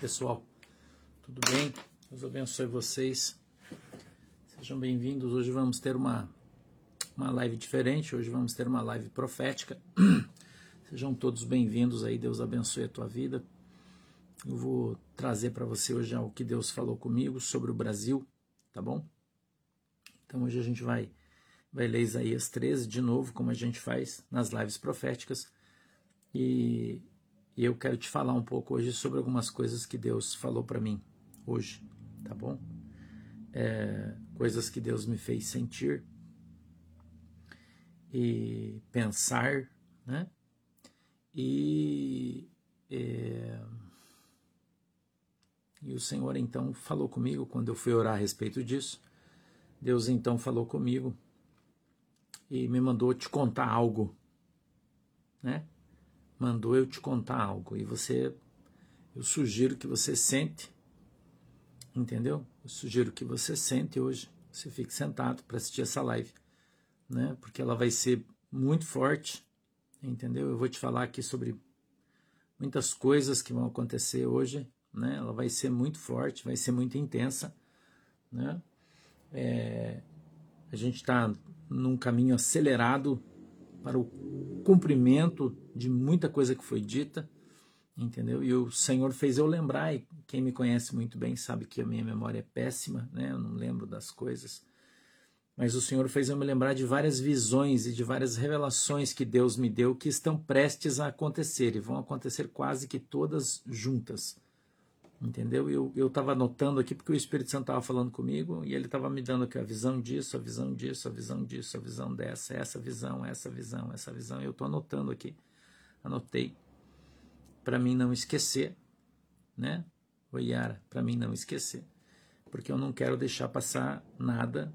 pessoal, tudo bem? Deus abençoe vocês. Sejam bem-vindos. Hoje vamos ter uma, uma live diferente. Hoje vamos ter uma live profética. Sejam todos bem-vindos aí. Deus abençoe a tua vida. Eu vou trazer para você hoje o que Deus falou comigo sobre o Brasil, tá bom? Então hoje a gente vai, vai ler Isaías 13 de novo, como a gente faz nas lives proféticas. E e eu quero te falar um pouco hoje sobre algumas coisas que Deus falou para mim hoje, tá bom? É, coisas que Deus me fez sentir e pensar, né? E, é, e o Senhor então falou comigo quando eu fui orar a respeito disso. Deus então falou comigo e me mandou te contar algo, né? Mandou eu te contar algo e você eu sugiro que você sente, entendeu? Eu sugiro que você sente hoje, você fique sentado para assistir essa live, né? Porque ela vai ser muito forte, entendeu? Eu vou te falar aqui sobre muitas coisas que vão acontecer hoje, né? Ela vai ser muito forte, vai ser muito intensa, né? É, a gente está num caminho acelerado para o cumprimento de muita coisa que foi dita, entendeu? E o Senhor fez eu lembrar, e quem me conhece muito bem sabe que a minha memória é péssima, né? Eu não lembro das coisas. Mas o Senhor fez eu me lembrar de várias visões e de várias revelações que Deus me deu que estão prestes a acontecer e vão acontecer quase que todas juntas. Entendeu? Eu estava anotando aqui porque o Espírito Santo estava falando comigo e ele estava me dando aqui a visão disso, a visão disso, a visão disso, a visão dessa, essa visão, essa visão, essa visão. Eu estou anotando aqui. Anotei para mim não esquecer, né? O Yara, para mim não esquecer. Porque eu não quero deixar passar nada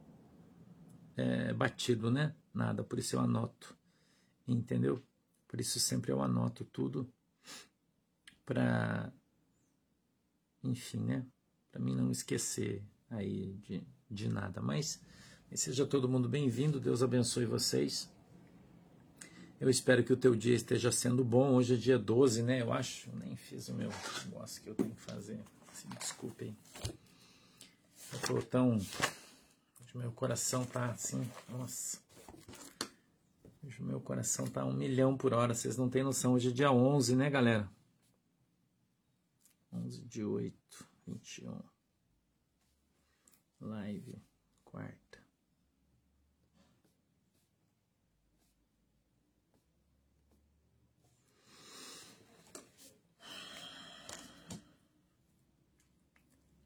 é, batido, né? Nada, por isso eu anoto. Entendeu? Por isso sempre eu anoto tudo para enfim, né? Para mim não esquecer aí de, de nada. Mas seja todo mundo bem-vindo, Deus abençoe vocês. Eu espero que o teu dia esteja sendo bom. Hoje é dia 12, né? Eu acho. Nem fiz o meu negócio que eu tenho que fazer. Se desculpem. Eu tô tão. Meu coração tá assim. Nossa. Meu coração tá um milhão por hora. Vocês não têm noção. Hoje é dia 11, né, galera? 11 de 8, 21. Live, quarta.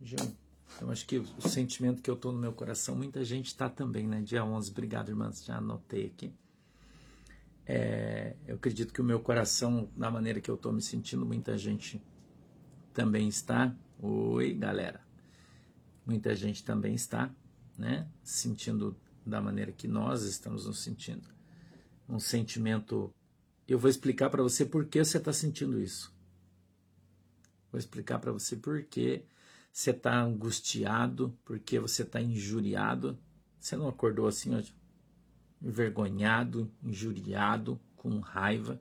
João, eu acho que o sentimento que eu tô no meu coração, muita gente está também, né? Dia 11, obrigado, irmãs, já anotei aqui. É, eu acredito que o meu coração, na maneira que eu tô me sentindo, muita gente também está. Oi, galera. Muita gente também está, né? Sentindo da maneira que nós estamos nos sentindo. Um sentimento. Eu vou explicar para você por que você está sentindo isso. Vou explicar para você por que você está angustiado, por que você está injuriado. Você não acordou assim hoje? Envergonhado, injuriado, com raiva.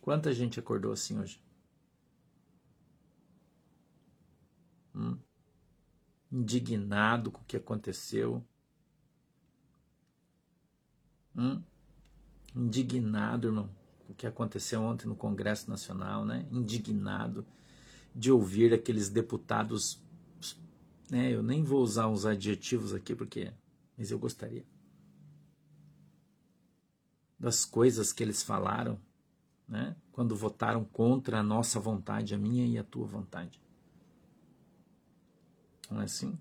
Quanta gente acordou assim hoje? hum, indignado com o que aconteceu, hum, indignado, irmão, com o que aconteceu ontem no Congresso Nacional, né? Indignado de ouvir aqueles deputados, né? Eu nem vou usar uns adjetivos aqui porque, mas eu gostaria das coisas que eles falaram, né? Quando votaram contra a nossa vontade, a minha e a tua vontade. Não é assim?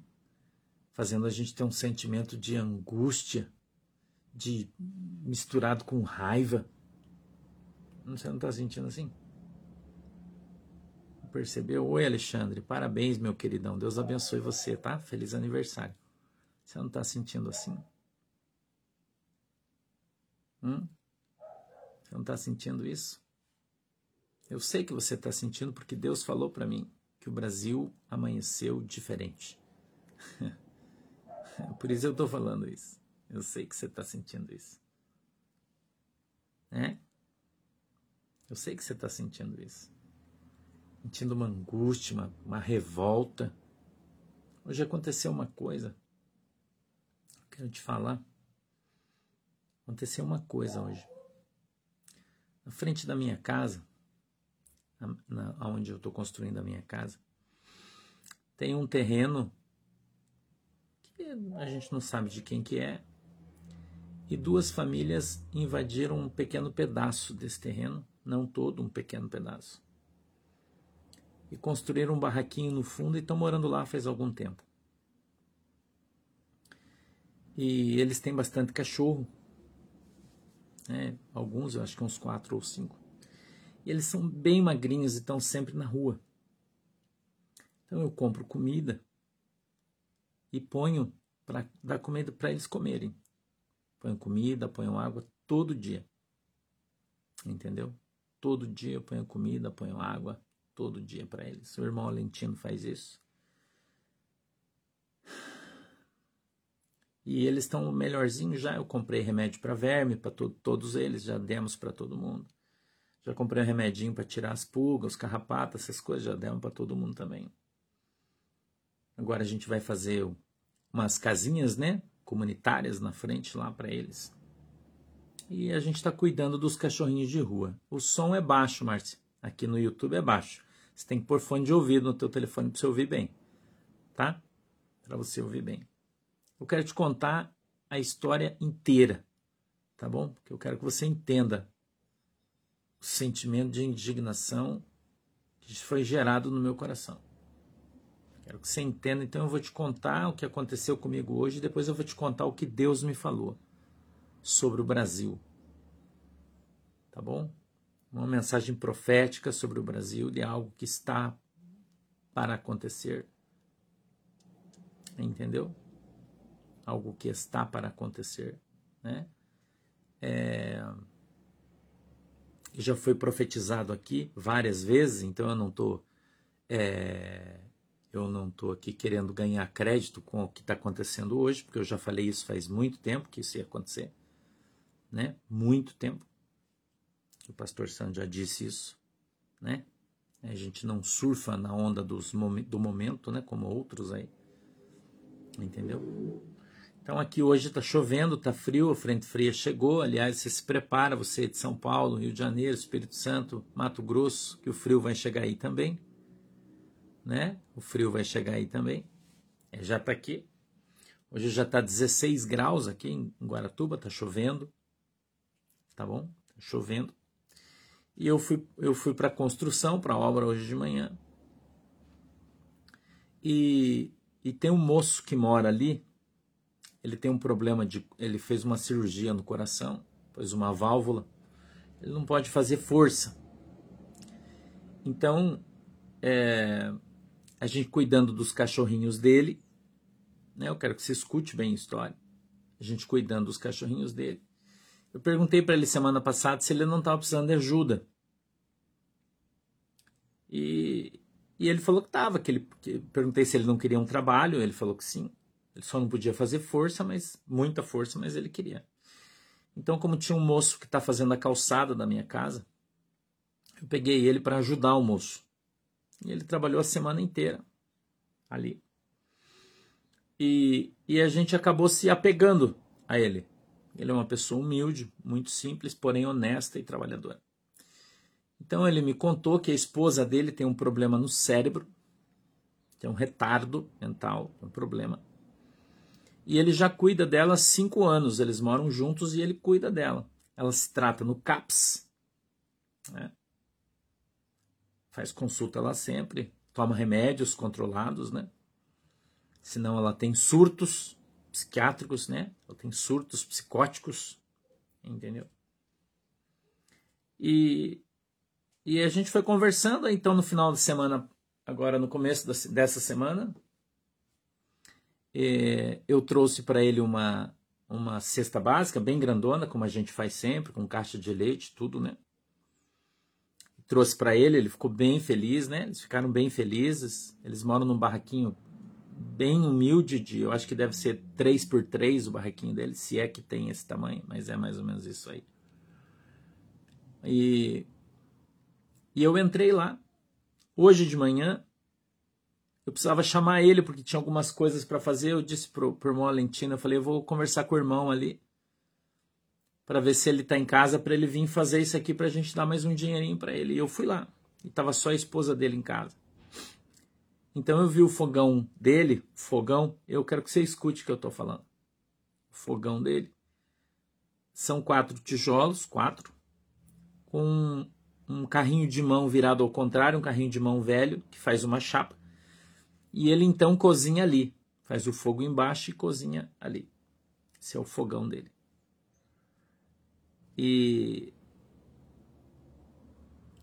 Fazendo a gente ter um sentimento de angústia, de misturado com raiva. Você não está sentindo assim? Percebeu? Oi, Alexandre. Parabéns, meu queridão. Deus abençoe você, tá? Feliz aniversário. Você não está sentindo assim? Hum? Você não está sentindo isso? Eu sei que você está sentindo porque Deus falou para mim que o Brasil amanheceu diferente. Por isso eu estou falando isso. Eu sei que você está sentindo isso. É? Eu sei que você está sentindo isso. Sentindo uma angústia, uma, uma revolta. Hoje aconteceu uma coisa. Quero te falar. Aconteceu uma coisa hoje. Na frente da minha casa, na, onde eu estou construindo a minha casa, tem um terreno que a gente não sabe de quem que é, e duas famílias invadiram um pequeno pedaço desse terreno, não todo, um pequeno pedaço. E construíram um barraquinho no fundo e estão morando lá faz algum tempo. E eles têm bastante cachorro, né? alguns, eu acho que uns quatro ou cinco. E eles são bem magrinhos e estão sempre na rua. Então eu compro comida e ponho para dar comida para eles comerem. Ponho comida, ponho água todo dia. Entendeu? Todo dia eu ponho comida, ponho água, todo dia para eles. O irmão Alentino faz isso. E eles estão melhorzinhos já. Eu comprei remédio para verme para to todos eles, já demos para todo mundo. Já comprei um remedinho para tirar as pulgas, os carrapatos, essas coisas, já demos para todo mundo também. Agora a gente vai fazer umas casinhas, né, comunitárias na frente lá para eles. E a gente está cuidando dos cachorrinhos de rua. O som é baixo, Márcia. Aqui no YouTube é baixo. Você tem que pôr fone de ouvido no teu telefone para você ouvir bem, tá? Para você ouvir bem. Eu quero te contar a história inteira, tá bom? Porque eu quero que você entenda o sentimento de indignação que foi gerado no meu coração. Quero que você entenda, então eu vou te contar o que aconteceu comigo hoje e depois eu vou te contar o que Deus me falou sobre o Brasil. Tá bom? Uma mensagem profética sobre o Brasil de algo que está para acontecer. Entendeu? Algo que está para acontecer, né? É já foi profetizado aqui várias vezes, então eu não estou é, eu não estou aqui querendo ganhar crédito com o que está acontecendo hoje, porque eu já falei isso faz muito tempo que isso ia acontecer, né? Muito tempo. O pastor Sandro já disse isso, né? A gente não surfa na onda dos, do momento, né? Como outros aí, entendeu? Então aqui hoje está chovendo, está frio, a frente fria chegou. Aliás, você se prepara, você é de São Paulo, Rio de Janeiro, Espírito Santo, Mato Grosso, que o frio vai chegar aí também. Né? O frio vai chegar aí também. É, já está aqui. Hoje já está 16 graus aqui em Guaratuba, está chovendo. Tá bom? Tá chovendo. E eu fui, eu fui para a construção, para a obra hoje de manhã. E, e tem um moço que mora ali, ele tem um problema de. Ele fez uma cirurgia no coração, pôs uma válvula, ele não pode fazer força. Então, é, a gente cuidando dos cachorrinhos dele, né? Eu quero que você escute bem a história. A gente cuidando dos cachorrinhos dele. Eu perguntei para ele semana passada se ele não estava precisando de ajuda. E, e ele falou que estava. Que que, perguntei se ele não queria um trabalho. Ele falou que sim. Ele só não podia fazer força, mas muita força, mas ele queria. Então, como tinha um moço que está fazendo a calçada da minha casa, eu peguei ele para ajudar o moço. E ele trabalhou a semana inteira ali. E, e a gente acabou se apegando a ele. Ele é uma pessoa humilde, muito simples, porém honesta e trabalhadora. Então ele me contou que a esposa dele tem um problema no cérebro, tem um retardo mental, um problema e ele já cuida dela há cinco anos. Eles moram juntos e ele cuida dela. Ela se trata no CAPS. Né? Faz consulta lá sempre. Toma remédios controlados, né? Senão ela tem surtos psiquiátricos, né? Ela tem surtos psicóticos. Entendeu? E, e a gente foi conversando, então no final de semana, agora no começo dessa semana, é, eu trouxe para ele uma, uma cesta básica bem grandona, como a gente faz sempre, com caixa de leite, tudo, né? Trouxe para ele, ele ficou bem feliz, né? Eles ficaram bem felizes. Eles moram num barraquinho bem humilde, de, eu acho que deve ser 3 por 3 o barraquinho dele, se é que tem esse tamanho, mas é mais ou menos isso aí. E, e eu entrei lá Hoje de manhã, eu precisava chamar ele porque tinha algumas coisas para fazer. Eu disse pro, pro irmão Alentino, eu falei, eu vou conversar com o irmão ali para ver se ele está em casa para ele vir fazer isso aqui para a gente dar mais um dinheirinho para ele. E eu fui lá e tava só a esposa dele em casa. Então eu vi o fogão dele, fogão, eu quero que você escute o que eu estou falando. O fogão dele são quatro tijolos, quatro, com um carrinho de mão virado ao contrário, um carrinho de mão velho que faz uma chapa. E ele então cozinha ali, faz o fogo embaixo e cozinha ali. Esse é o fogão dele. E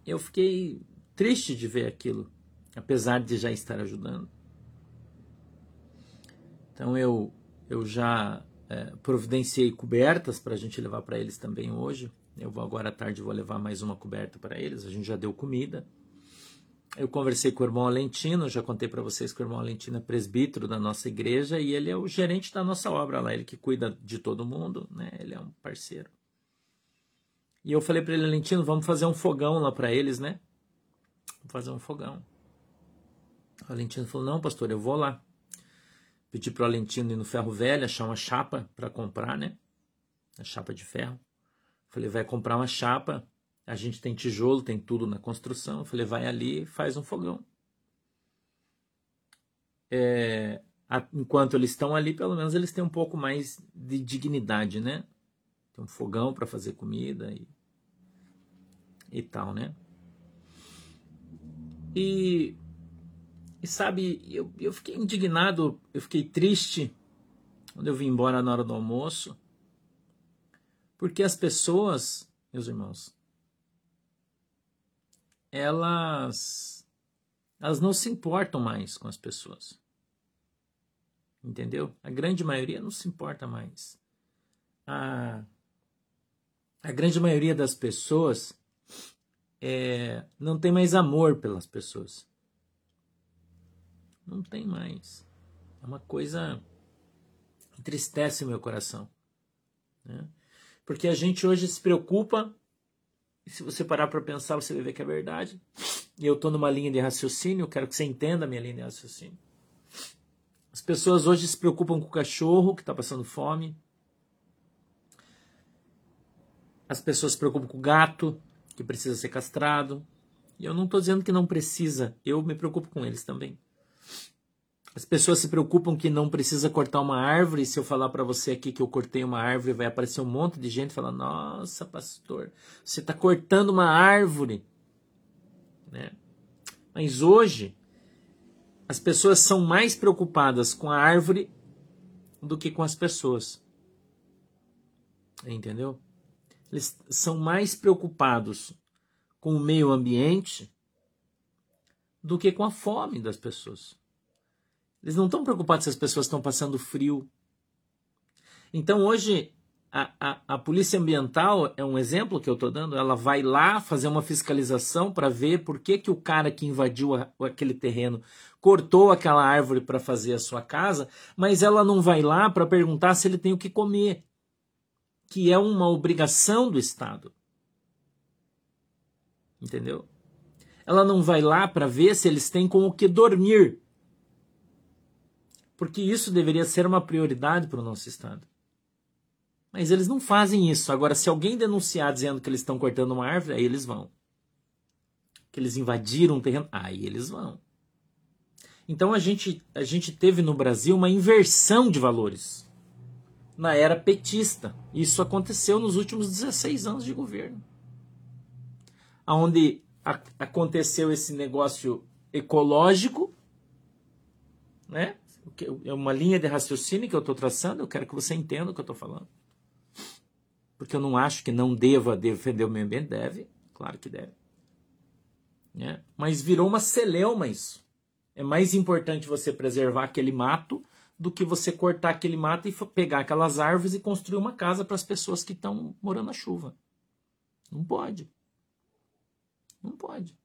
eu fiquei triste de ver aquilo, apesar de já estar ajudando. Então eu, eu já é, providenciei cobertas para a gente levar para eles também hoje. Eu vou agora à tarde vou levar mais uma coberta para eles. A gente já deu comida. Eu conversei com o irmão Alentino, já contei para vocês que o irmão Alentino é presbítero da nossa igreja e ele é o gerente da nossa obra lá, ele que cuida de todo mundo, né? Ele é um parceiro. E eu falei para ele, Alentino, vamos fazer um fogão lá para eles, né? Vamos fazer um fogão. Valentino falou: Não, pastor, eu vou lá. Pedi para o Valentino ir no ferro velho, achar uma chapa para comprar, né? A chapa de ferro. Falei: Vai comprar uma chapa. A gente tem tijolo, tem tudo na construção. Falei: Vai ali faz um fogão. É, enquanto eles estão ali, pelo menos eles têm um pouco mais de dignidade, né? Tem um fogão para fazer comida e, e tal, né? E, e sabe, eu, eu fiquei indignado, eu fiquei triste quando eu vim embora na hora do almoço, porque as pessoas, meus irmãos, elas, elas não se importam mais com as pessoas. Entendeu? A grande maioria não se importa mais. A, a grande maioria das pessoas é, não tem mais amor pelas pessoas. Não tem mais. É uma coisa que entristece o meu coração. Né? Porque a gente hoje se preocupa, e se você parar para pensar, você vai ver que é verdade. E eu estou numa linha de raciocínio, quero que você entenda a minha linha de raciocínio. As pessoas hoje se preocupam com o cachorro que está passando fome. As pessoas se preocupam com o gato que precisa ser castrado. E eu não estou dizendo que não precisa, eu me preocupo com eles também. As pessoas se preocupam que não precisa cortar uma árvore. Se eu falar para você aqui que eu cortei uma árvore, vai aparecer um monte de gente falando: Nossa, pastor, você está cortando uma árvore. Né? Mas hoje, as pessoas são mais preocupadas com a árvore do que com as pessoas. Entendeu? Eles são mais preocupados com o meio ambiente do que com a fome das pessoas. Eles não estão preocupados se as pessoas estão passando frio. Então hoje a, a, a polícia ambiental é um exemplo que eu estou dando. Ela vai lá fazer uma fiscalização para ver por que, que o cara que invadiu a, aquele terreno cortou aquela árvore para fazer a sua casa, mas ela não vai lá para perguntar se ele tem o que comer que é uma obrigação do Estado. Entendeu? Ela não vai lá para ver se eles têm com o que dormir. Porque isso deveria ser uma prioridade para o nosso Estado. Mas eles não fazem isso. Agora, se alguém denunciar dizendo que eles estão cortando uma árvore, aí eles vão. Que eles invadiram um terreno, aí eles vão. Então a gente, a gente teve no Brasil uma inversão de valores na era petista. Isso aconteceu nos últimos 16 anos de governo. Onde aconteceu esse negócio ecológico, né? É uma linha de raciocínio que eu estou traçando, eu quero que você entenda o que eu estou falando. Porque eu não acho que não deva defender o meio ambiente, deve, claro que deve. Né? Mas virou uma celeuma isso. É mais importante você preservar aquele mato do que você cortar aquele mato e pegar aquelas árvores e construir uma casa para as pessoas que estão morando na chuva. Não pode. Não pode.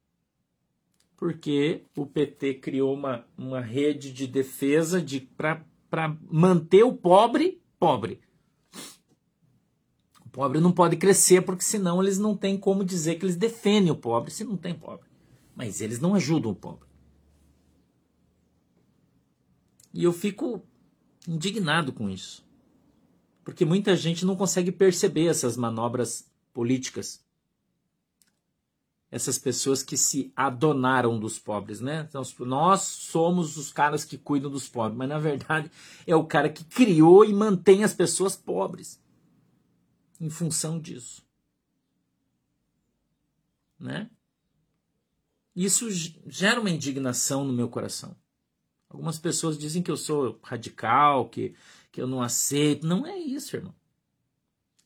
Porque o PT criou uma, uma rede de defesa de para manter o pobre pobre. O pobre não pode crescer porque senão eles não têm como dizer que eles defendem o pobre se não tem pobre. Mas eles não ajudam o pobre. E eu fico indignado com isso. Porque muita gente não consegue perceber essas manobras políticas. Essas pessoas que se adonaram dos pobres, né? Então, nós somos os caras que cuidam dos pobres, mas na verdade é o cara que criou e mantém as pessoas pobres em função disso. Né? Isso gera uma indignação no meu coração. Algumas pessoas dizem que eu sou radical, que, que eu não aceito. Não é isso, irmão.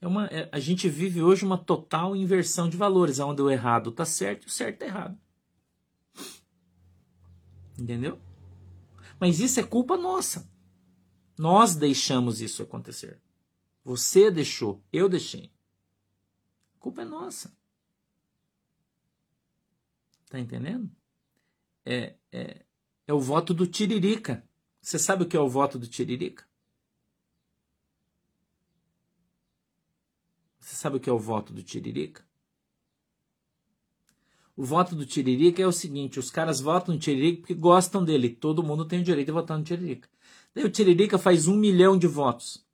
É uma, é, a gente vive hoje uma total inversão de valores, onde o errado está certo e o certo está errado. Entendeu? Mas isso é culpa nossa. Nós deixamos isso acontecer. Você deixou, eu deixei. A culpa é nossa. Tá entendendo? É, é, é o voto do Tiririca. Você sabe o que é o voto do Tiririca? Sabe o que é o voto do Tiririca? O voto do Tiririca é o seguinte: os caras votam no Tiririca porque gostam dele. Todo mundo tem o direito de votar no Tiririca. Daí o Tiririca faz um milhão de votos.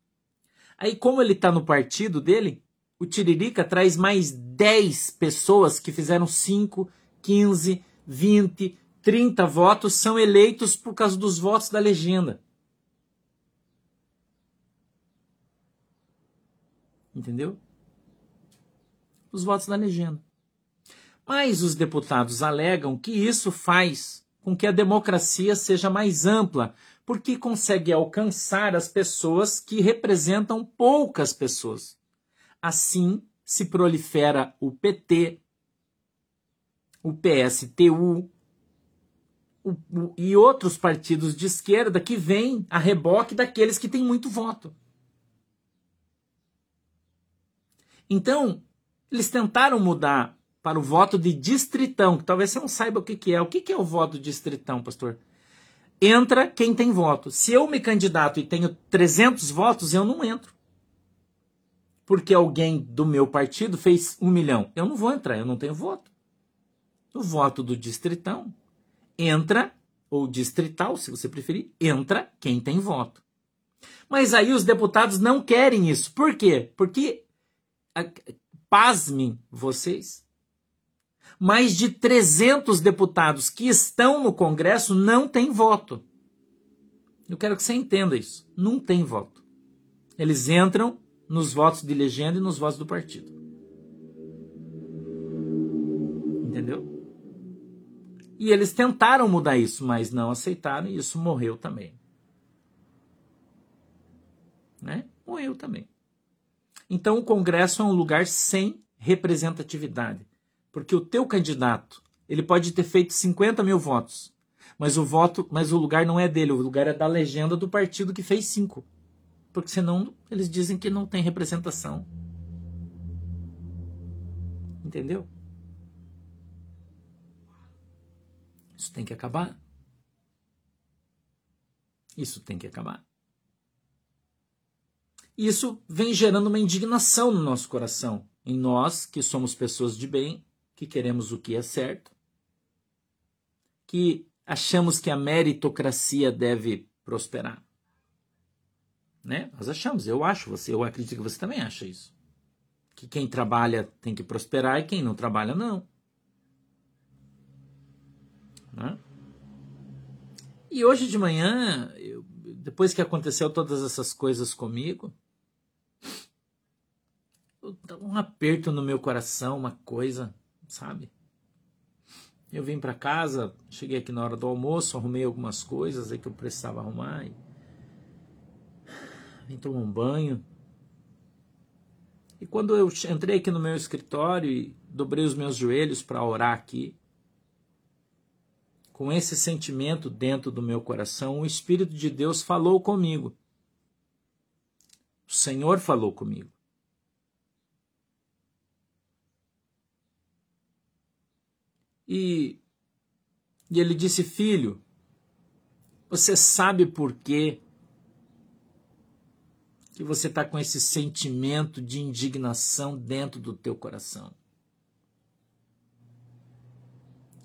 Aí, como ele está no partido dele, o Tiririca traz mais 10 pessoas que fizeram 5, 15, 20, 30 votos são eleitos por causa dos votos da legenda. Entendeu? Os votos da legenda. Mas os deputados alegam que isso faz com que a democracia seja mais ampla, porque consegue alcançar as pessoas que representam poucas pessoas. Assim se prolifera o PT, o PSTU, e outros partidos de esquerda que vêm a reboque daqueles que têm muito voto. Então, eles tentaram mudar para o voto de distritão, que talvez você não saiba o que, que é. O que, que é o voto distritão, pastor? Entra quem tem voto. Se eu me candidato e tenho 300 votos, eu não entro. Porque alguém do meu partido fez um milhão. Eu não vou entrar, eu não tenho voto. O voto do distritão entra, ou distrital, se você preferir, entra quem tem voto. Mas aí os deputados não querem isso. Por quê? Porque, pasmem vocês, mais de 300 deputados que estão no Congresso não têm voto. Eu quero que você entenda isso. Não tem voto. Eles entram nos votos de legenda e nos votos do partido. Entendeu? E eles tentaram mudar isso, mas não aceitaram e isso morreu também. Né? Morreu também. Então o Congresso é um lugar sem representatividade. Porque o teu candidato, ele pode ter feito 50 mil votos, mas o voto, mas o lugar não é dele, o lugar é da legenda do partido que fez cinco. Porque senão eles dizem que não tem representação. Entendeu? Isso tem que acabar. Isso tem que acabar. Isso vem gerando uma indignação no nosso coração, em nós que somos pessoas de bem, que queremos o que é certo, que achamos que a meritocracia deve prosperar. Né? Nós achamos, eu acho, você, eu acredito que você também acha isso. Que quem trabalha tem que prosperar e quem não trabalha não. Né? E hoje de manhã, eu, depois que aconteceu todas essas coisas comigo, um aperto no meu coração, uma coisa, sabe? Eu vim para casa, cheguei aqui na hora do almoço, arrumei algumas coisas aí que eu precisava arrumar. E... Vim tomar um banho. E quando eu entrei aqui no meu escritório e dobrei os meus joelhos para orar aqui, com esse sentimento dentro do meu coração, o Espírito de Deus falou comigo. O Senhor falou comigo. E, e ele disse: Filho, você sabe por quê que você está com esse sentimento de indignação dentro do teu coração?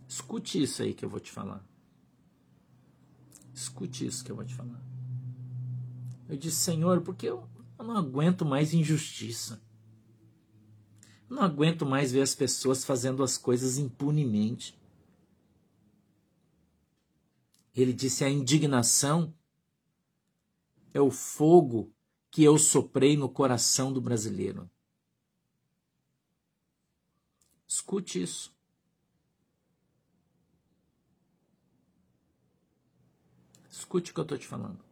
Escute isso aí que eu vou te falar. Escute isso que eu vou te falar. Eu disse, Senhor, porque eu, eu não aguento mais injustiça. Não aguento mais ver as pessoas fazendo as coisas impunemente. Ele disse: a indignação é o fogo que eu soprei no coração do brasileiro. Escute isso. Escute o que eu estou te falando.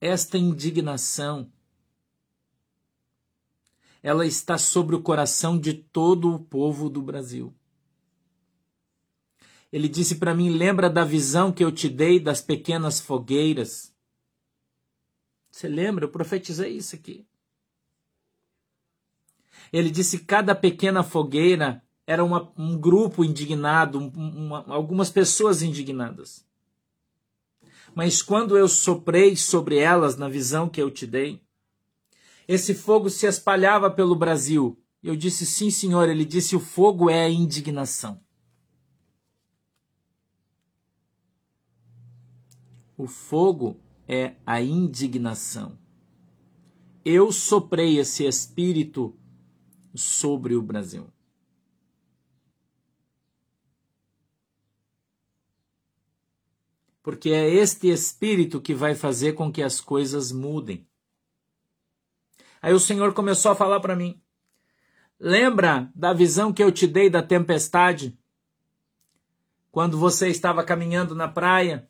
Esta indignação, ela está sobre o coração de todo o povo do Brasil. Ele disse para mim: lembra da visão que eu te dei das pequenas fogueiras? Você lembra? Eu profetizei isso aqui. Ele disse: cada pequena fogueira era uma, um grupo indignado, uma, algumas pessoas indignadas. Mas quando eu soprei sobre elas na visão que eu te dei, esse fogo se espalhava pelo Brasil. Eu disse: sim, senhor. Ele disse: o fogo é a indignação. O fogo é a indignação. Eu soprei esse espírito sobre o Brasil. Porque é este espírito que vai fazer com que as coisas mudem. Aí o Senhor começou a falar para mim: Lembra da visão que eu te dei da tempestade? Quando você estava caminhando na praia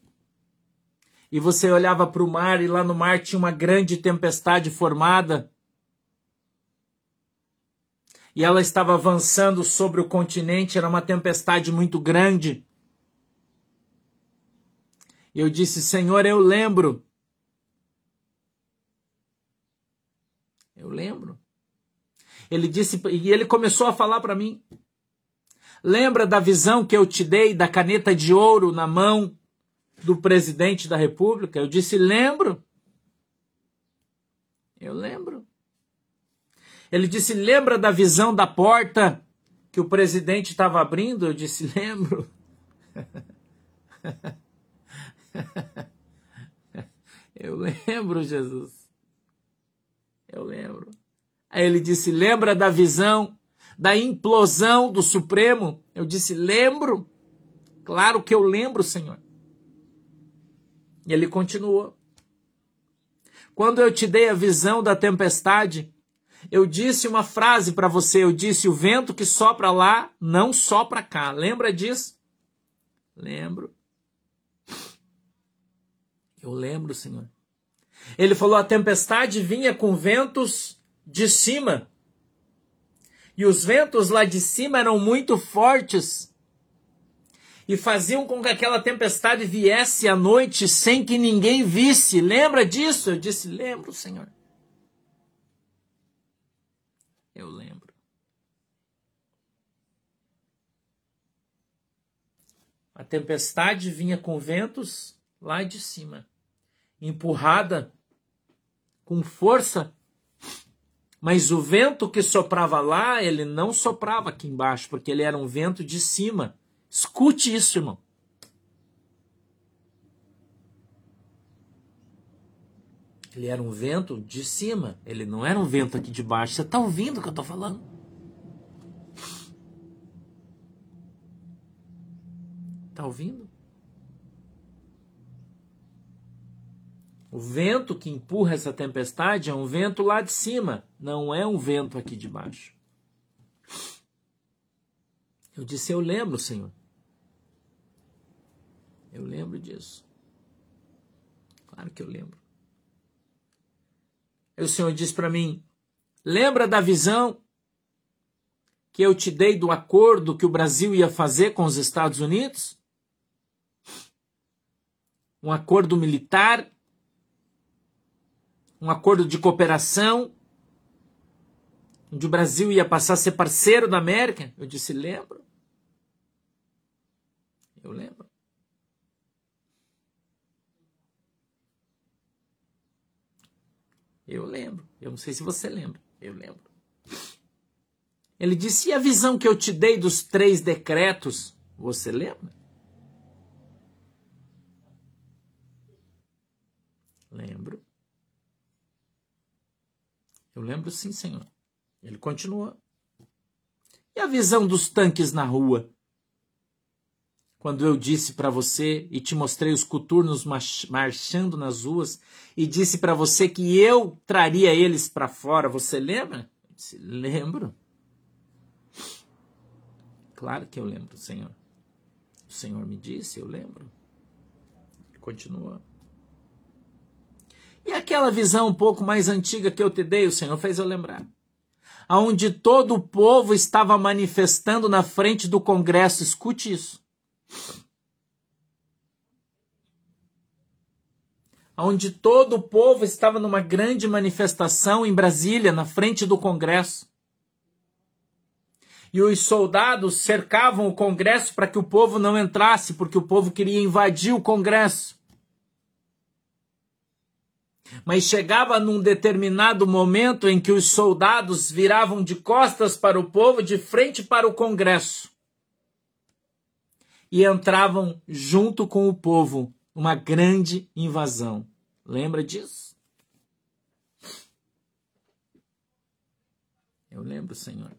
e você olhava para o mar e lá no mar tinha uma grande tempestade formada e ela estava avançando sobre o continente, era uma tempestade muito grande. Eu disse: Senhor, eu lembro. Eu lembro. Ele disse, e ele começou a falar para mim. Lembra da visão que eu te dei da caneta de ouro na mão do presidente da República? Eu disse: lembro. Eu lembro. Ele disse: Lembra da visão da porta que o presidente estava abrindo? Eu disse: Lembro. Eu lembro, Jesus. Eu lembro. Aí ele disse: Lembra da visão da implosão do Supremo? Eu disse: Lembro. Claro que eu lembro, Senhor. E ele continuou. Quando eu te dei a visão da tempestade, eu disse uma frase para você, eu disse: o vento que sopra lá não sopra cá. Lembra disso? Lembro. Eu lembro, Senhor. Ele falou: a tempestade vinha com ventos de cima. E os ventos lá de cima eram muito fortes e faziam com que aquela tempestade viesse à noite sem que ninguém visse. Lembra disso? Eu disse: Lembro, Senhor. Eu lembro. A tempestade vinha com ventos lá de cima, empurrada com força, mas o vento que soprava lá, ele não soprava aqui embaixo, porque ele era um vento de cima. Escute isso, irmão. Ele era um vento de cima, ele não era um vento aqui de baixo. Você está ouvindo o que eu estou falando? Está ouvindo? O vento que empurra essa tempestade é um vento lá de cima, não é um vento aqui de baixo. Eu disse: Eu lembro, Senhor. Eu lembro disso. Claro que eu lembro. Aí o Senhor diz para mim: lembra da visão que eu te dei do acordo que o Brasil ia fazer com os Estados Unidos? Um acordo militar, um acordo de cooperação, onde o Brasil ia passar a ser parceiro da América? Eu disse: lembro. Eu lembro. Eu lembro. Eu não sei se você lembra. Eu lembro. Ele disse: E a visão que eu te dei dos três decretos? Você lembra? Lembro. Eu lembro sim, Senhor. Ele continua. E a visão dos tanques na rua? Quando eu disse para você e te mostrei os coturnos marchando nas ruas e disse para você que eu traria eles para fora, você lembra? Eu disse, lembro. Claro que eu lembro, Senhor. O Senhor me disse, eu lembro. Continua. E aquela visão um pouco mais antiga que eu te dei, o Senhor fez eu lembrar. Aonde todo o povo estava manifestando na frente do Congresso. Escute isso. Onde todo o povo estava numa grande manifestação em Brasília, na frente do Congresso. E os soldados cercavam o Congresso para que o povo não entrasse, porque o povo queria invadir o Congresso. Mas chegava num determinado momento em que os soldados viravam de costas para o povo, de frente para o Congresso. E entravam junto com o povo uma grande invasão. Lembra disso? Eu lembro, Senhor.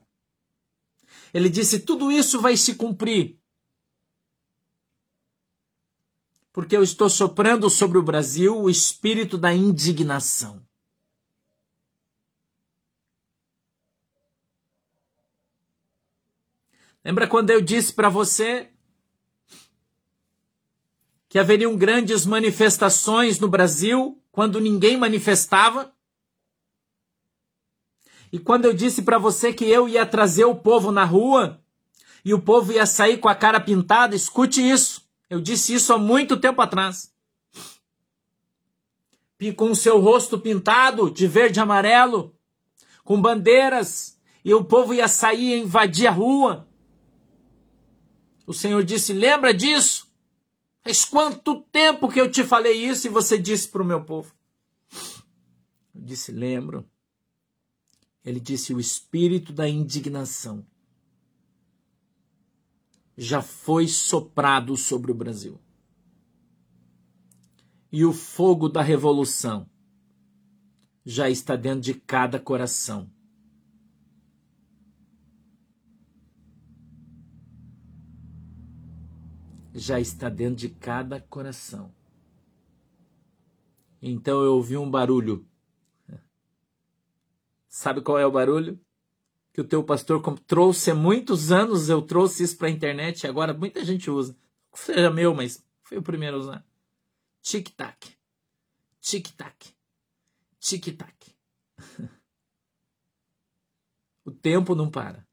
Ele disse: tudo isso vai se cumprir porque eu estou soprando sobre o Brasil o espírito da indignação. Lembra quando eu disse para você que haveriam grandes manifestações no Brasil quando ninguém manifestava? E quando eu disse para você que eu ia trazer o povo na rua e o povo ia sair com a cara pintada, escute isso. Eu disse isso há muito tempo atrás. Com o seu rosto pintado de verde e amarelo, com bandeiras, e o povo ia sair e invadir a rua. O Senhor disse: Lembra disso? Faz quanto tempo que eu te falei isso e você disse para o meu povo? Eu disse: Lembro. Ele disse: O espírito da indignação já foi soprado sobre o Brasil. E o fogo da revolução já está dentro de cada coração. Já está dentro de cada coração. Então eu ouvi um barulho. Sabe qual é o barulho? Que o teu pastor trouxe há muitos anos, eu trouxe isso para a internet e agora muita gente usa. Não seja meu, mas foi o primeiro a usar. Tic-tac. Tic-tac. Tic-tac. o tempo não para.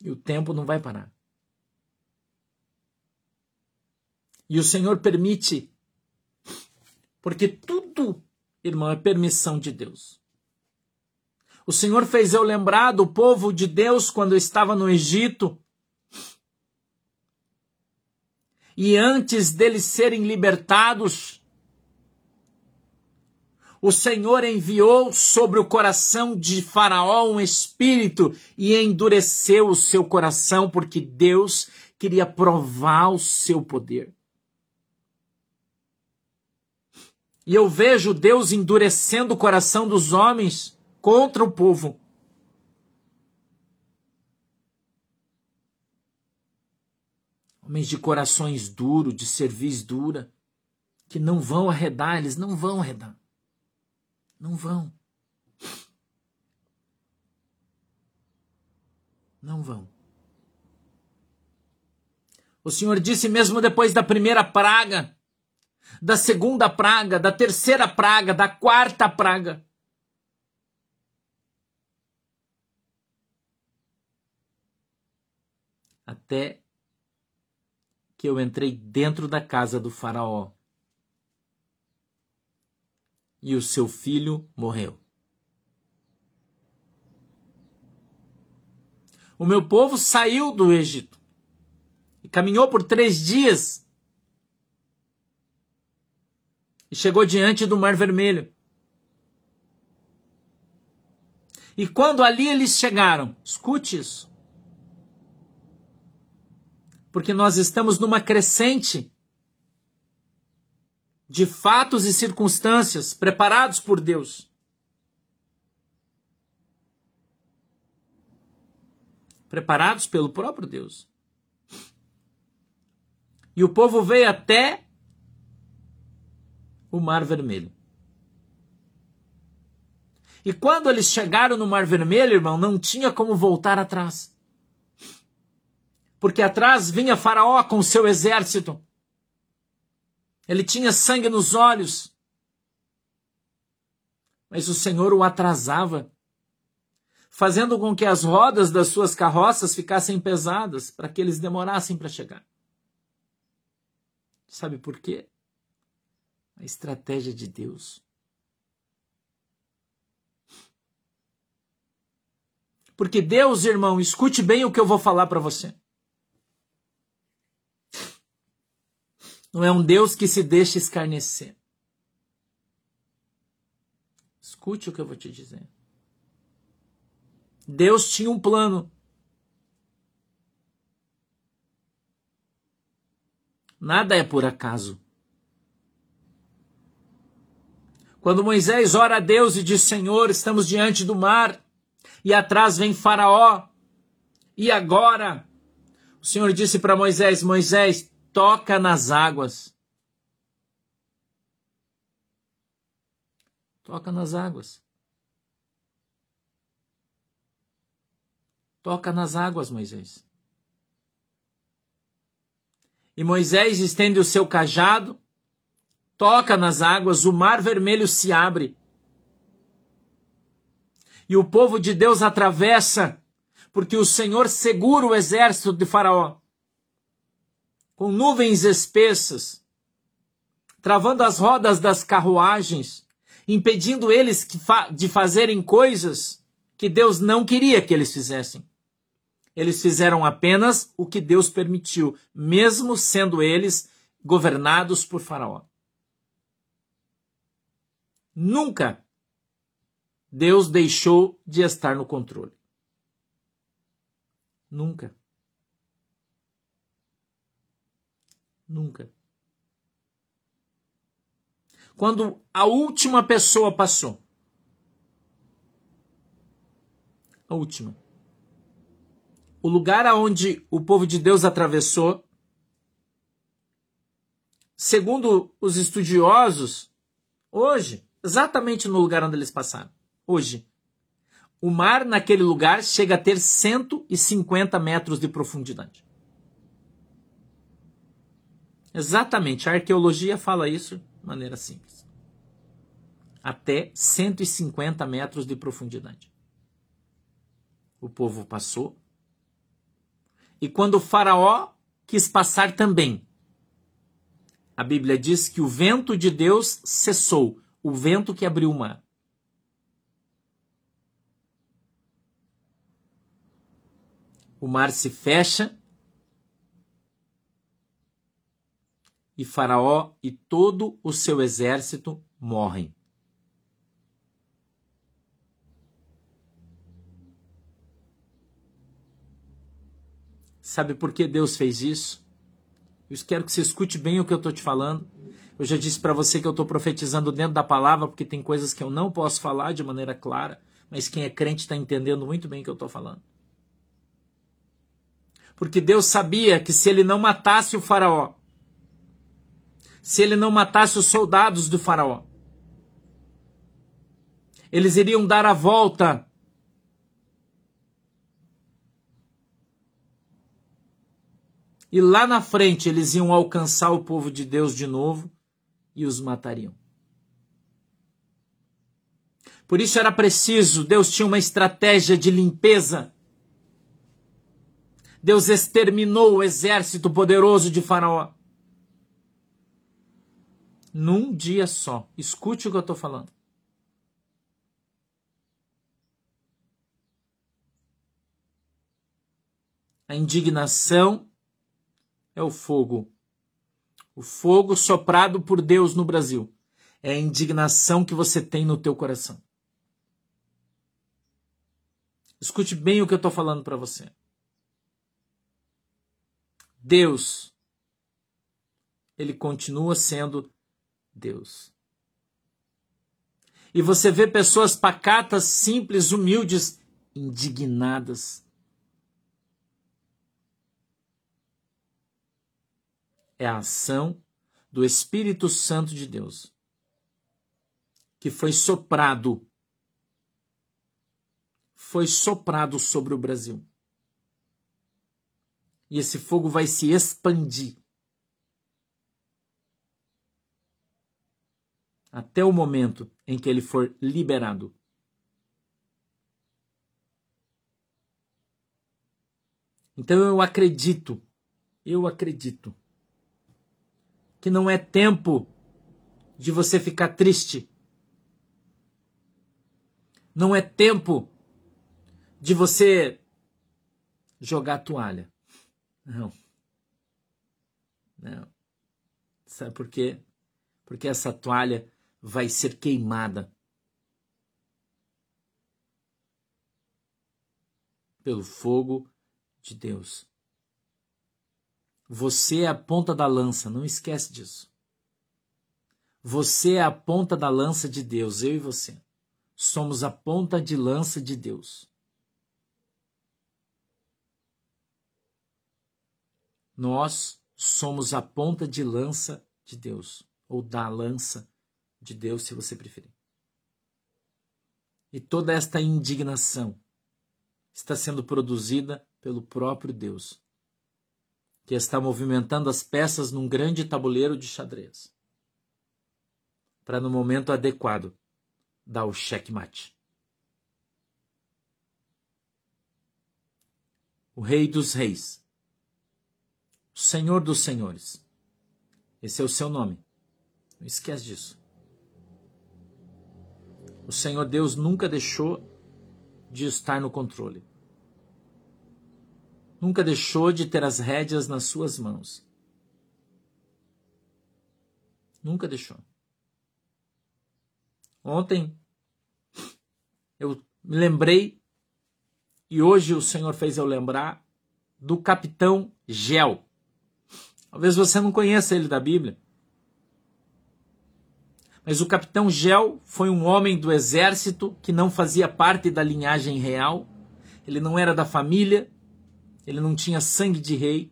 E o tempo não vai parar. E o Senhor permite, porque tudo, irmão, é permissão de Deus. O Senhor fez eu lembrar do povo de Deus quando eu estava no Egito. E antes deles serem libertados, o Senhor enviou sobre o coração de Faraó um espírito e endureceu o seu coração, porque Deus queria provar o seu poder. E eu vejo Deus endurecendo o coração dos homens contra o povo. Homens de corações duros, de cerviz dura, que não vão arredar, eles não vão arredar. Não vão. Não vão. O Senhor disse mesmo depois da primeira praga, da segunda praga, da terceira praga, da quarta praga. Até que eu entrei dentro da casa do Faraó. E o seu filho morreu. O meu povo saiu do Egito e caminhou por três dias e chegou diante do Mar Vermelho. E quando ali eles chegaram, escute isso. Porque nós estamos numa crescente de fatos e circunstâncias preparados por Deus. Preparados pelo próprio Deus. E o povo veio até o Mar Vermelho. E quando eles chegaram no Mar Vermelho, irmão, não tinha como voltar atrás. Porque atrás vinha Faraó com seu exército. Ele tinha sangue nos olhos. Mas o Senhor o atrasava, fazendo com que as rodas das suas carroças ficassem pesadas, para que eles demorassem para chegar. Sabe por quê? A estratégia de Deus. Porque Deus, irmão, escute bem o que eu vou falar para você. Não é um Deus que se deixa escarnecer. Escute o que eu vou te dizer. Deus tinha um plano. Nada é por acaso. Quando Moisés ora a Deus e diz: Senhor, estamos diante do mar, e atrás vem Faraó, e agora? O Senhor disse para Moisés: Moisés, toca nas águas. Toca nas águas. Toca nas águas, Moisés. E Moisés estende o seu cajado, toca nas águas, o mar vermelho se abre. E o povo de Deus atravessa, porque o Senhor segura o exército de Faraó com nuvens espessas, travando as rodas das carruagens, impedindo eles de fazerem coisas que Deus não queria que eles fizessem. Eles fizeram apenas o que Deus permitiu, mesmo sendo eles governados por Faraó. Nunca Deus deixou de estar no controle. Nunca. Nunca. Quando a última pessoa passou, a última, o lugar aonde o povo de Deus atravessou, segundo os estudiosos, hoje, exatamente no lugar onde eles passaram, hoje, o mar naquele lugar chega a ter 150 metros de profundidade. Exatamente, a arqueologia fala isso de maneira simples. Até 150 metros de profundidade. O povo passou. E quando o Faraó quis passar também, a Bíblia diz que o vento de Deus cessou o vento que abriu o mar. O mar se fecha e Faraó e todo o seu exército morrem. Sabe por que Deus fez isso? Eu quero que você escute bem o que eu estou te falando. Eu já disse para você que eu estou profetizando dentro da palavra, porque tem coisas que eu não posso falar de maneira clara, mas quem é crente está entendendo muito bem o que eu estou falando. Porque Deus sabia que se ele não matasse o Faraó, se ele não matasse os soldados do Faraó. Eles iriam dar a volta. E lá na frente eles iam alcançar o povo de Deus de novo e os matariam. Por isso era preciso, Deus tinha uma estratégia de limpeza. Deus exterminou o exército poderoso de Faraó num dia só. Escute o que eu estou falando. A indignação é o fogo. O fogo soprado por Deus no Brasil. É a indignação que você tem no teu coração. Escute bem o que eu estou falando para você. Deus. Ele continua sendo Deus. E você vê pessoas pacatas, simples, humildes, indignadas. É a ação do Espírito Santo de Deus que foi soprado foi soprado sobre o Brasil. E esse fogo vai se expandir até o momento em que ele for liberado. Então eu acredito, eu acredito que não é tempo de você ficar triste. Não é tempo de você jogar a toalha. Não. Não. Sabe por quê? Porque essa toalha vai ser queimada pelo fogo de Deus. Você é a ponta da lança, não esquece disso. Você é a ponta da lança de Deus, eu e você. Somos a ponta de lança de Deus. Nós somos a ponta de lança de Deus, ou da lança de Deus, se você preferir. E toda esta indignação está sendo produzida pelo próprio Deus, que está movimentando as peças num grande tabuleiro de xadrez, para no momento adequado dar o checkmate. O Rei dos Reis, o Senhor dos Senhores, esse é o seu nome, não esquece disso. O Senhor Deus nunca deixou de estar no controle. Nunca deixou de ter as rédeas nas suas mãos. Nunca deixou. Ontem eu me lembrei e hoje o Senhor fez eu lembrar do capitão Gel. Talvez você não conheça ele da Bíblia. Mas o capitão Gel foi um homem do exército que não fazia parte da linhagem real, ele não era da família, ele não tinha sangue de rei.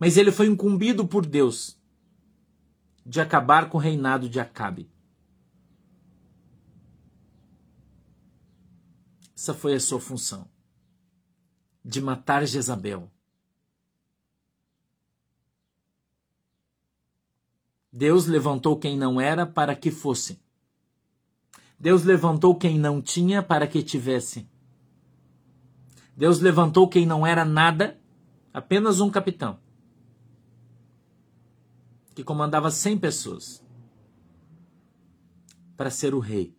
Mas ele foi incumbido por Deus de acabar com o reinado de Acabe. Essa foi a sua função, de matar Jezabel. Deus levantou quem não era para que fosse. Deus levantou quem não tinha para que tivesse. Deus levantou quem não era nada, apenas um capitão, que comandava cem pessoas, para ser o rei,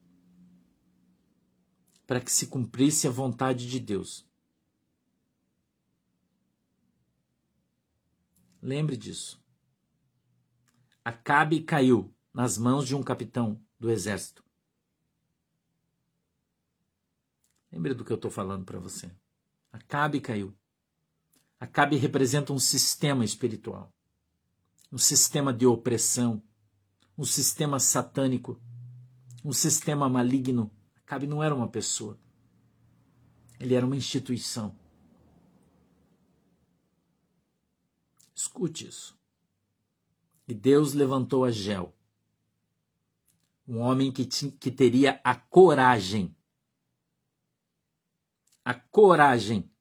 para que se cumprisse a vontade de Deus. Lembre disso. Acabe caiu nas mãos de um capitão do exército. Lembre do que eu estou falando para você. Acabe caiu. Acabe representa um sistema espiritual, um sistema de opressão, um sistema satânico, um sistema maligno. Acabe não era uma pessoa, ele era uma instituição. Escute isso. E Deus levantou a Gel, um homem que, tinha, que teria a coragem, a coragem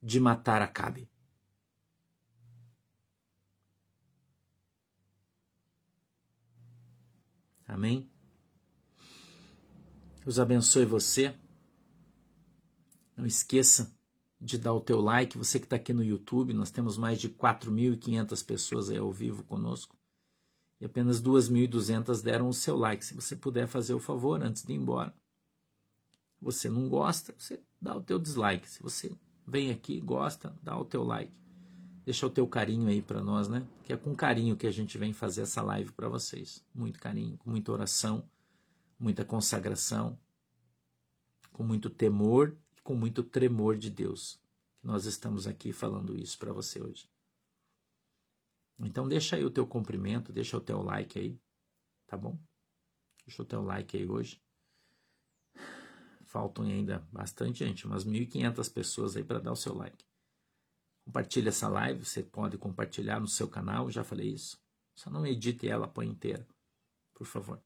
de matar Acabe. Amém? Deus abençoe você. Não esqueça de dar o teu like, você que está aqui no YouTube, nós temos mais de 4.500 pessoas aí ao vivo conosco, e apenas 2.200 deram o seu like. Se você puder fazer o favor antes de ir embora. Você não gosta, você dá o teu dislike. Se você vem aqui, gosta, dá o teu like. Deixa o teu carinho aí para nós, né? Que é com carinho que a gente vem fazer essa live para vocês. Muito carinho, com muita oração, muita consagração, com muito temor com muito tremor de Deus, nós estamos aqui falando isso para você hoje. Então deixa aí o teu cumprimento, deixa o teu like aí, tá bom? Deixa o teu like aí hoje. Faltam ainda bastante gente, umas 1.500 pessoas aí para dar o seu like. Compartilhe essa live, você pode compartilhar no seu canal, já falei isso. Só não edite ela, põe inteira, por favor.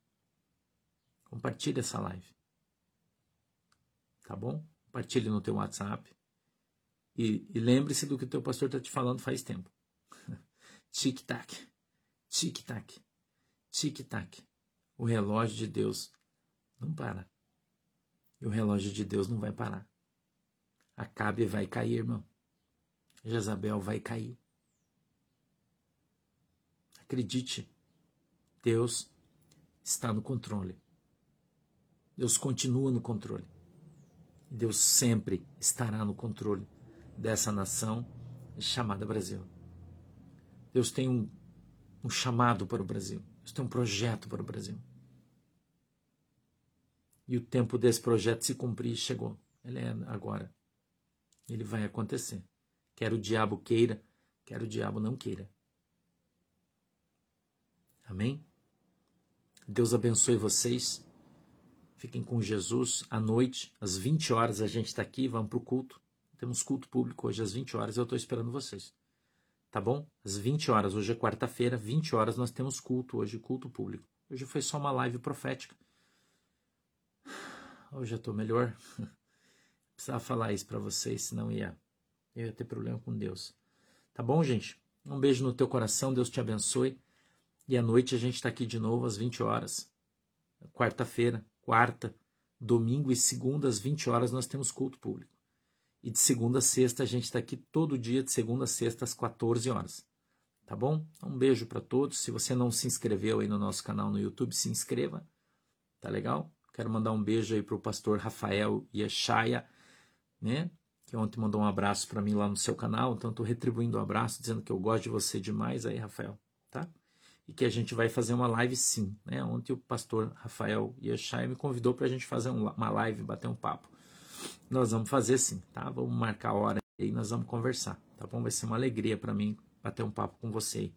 Compartilhe essa live. Tá bom? Compartilhe no teu WhatsApp. E, e lembre-se do que o teu pastor está te falando faz tempo. Tic-tac, tic-tac, tic-tac. O relógio de Deus não para. E o relógio de Deus não vai parar. Acabe vai cair, irmão. Jezabel vai cair. Acredite, Deus está no controle. Deus continua no controle. Deus sempre estará no controle dessa nação chamada Brasil. Deus tem um, um chamado para o Brasil. Deus tem um projeto para o Brasil. E o tempo desse projeto se cumprir chegou. Ele é agora. Ele vai acontecer. Quer o diabo queira, quer o diabo não queira. Amém? Deus abençoe vocês. Fiquem com Jesus à noite, às 20 horas a gente está aqui, vamos para o culto. Temos culto público hoje às 20 horas, eu estou esperando vocês. Tá bom? Às 20 horas, hoje é quarta-feira, 20 horas nós temos culto hoje, culto público. Hoje foi só uma live profética. Hoje eu estou melhor. Precisava falar isso para vocês, senão ia, ia ter problema com Deus. Tá bom, gente? Um beijo no teu coração, Deus te abençoe. E à noite a gente está aqui de novo às 20 horas. Quarta-feira, quarta, domingo e segunda às 20 horas nós temos culto público. E de segunda a sexta a gente está aqui todo dia, de segunda a sexta às 14 horas. Tá bom? Um beijo para todos. Se você não se inscreveu aí no nosso canal no YouTube, se inscreva. Tá legal? Quero mandar um beijo aí para o pastor Rafael Yeshaya, né? Que ontem mandou um abraço para mim lá no seu canal. Então estou retribuindo o um abraço, dizendo que eu gosto de você demais aí, Rafael. E que a gente vai fazer uma live sim. Né? Ontem o pastor Rafael Yeshai me convidou para a gente fazer uma live, bater um papo. Nós vamos fazer sim, tá? Vamos marcar a hora e nós vamos conversar, tá bom? Vai ser uma alegria para mim bater um papo com você,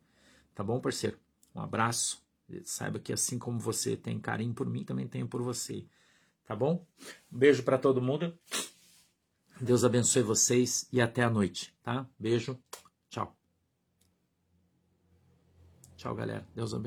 tá bom, parceiro? Um abraço. Saiba que assim como você tem carinho por mim, também tenho por você, tá bom? Um beijo para todo mundo. Deus abençoe vocês e até a noite, tá? Beijo. Tchau. Tchau, galera. Deus abençoe.